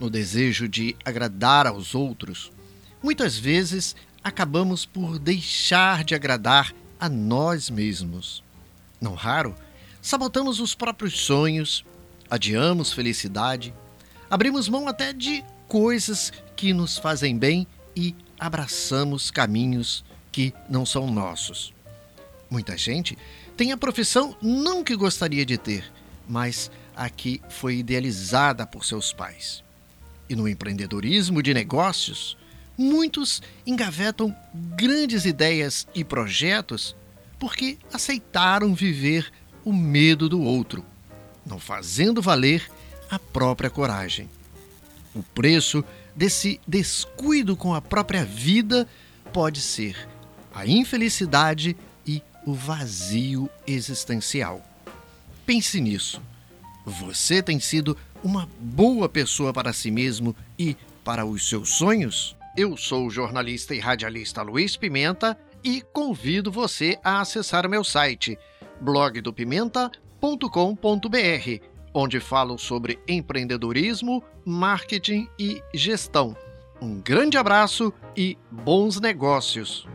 no desejo de agradar aos outros, muitas vezes acabamos por deixar de agradar a nós mesmos. Não raro, sabotamos os próprios sonhos, adiamos felicidade, abrimos mão até de coisas que nos fazem bem e abraçamos caminhos que não são nossos. Muita gente tem a profissão não que gostaria de ter, mas a que foi idealizada por seus pais. E no empreendedorismo de negócios, muitos engavetam grandes ideias e projetos porque aceitaram viver o medo do outro, não fazendo valer a própria coragem. O preço desse descuido com a própria vida pode ser a infelicidade e o vazio existencial. Pense nisso. Você tem sido uma boa pessoa para si mesmo e para os seus sonhos? Eu sou o jornalista e radialista Luiz Pimenta e convido você a acessar meu site blogdopimenta.com.br, onde falo sobre empreendedorismo, marketing e gestão. Um grande abraço e bons negócios!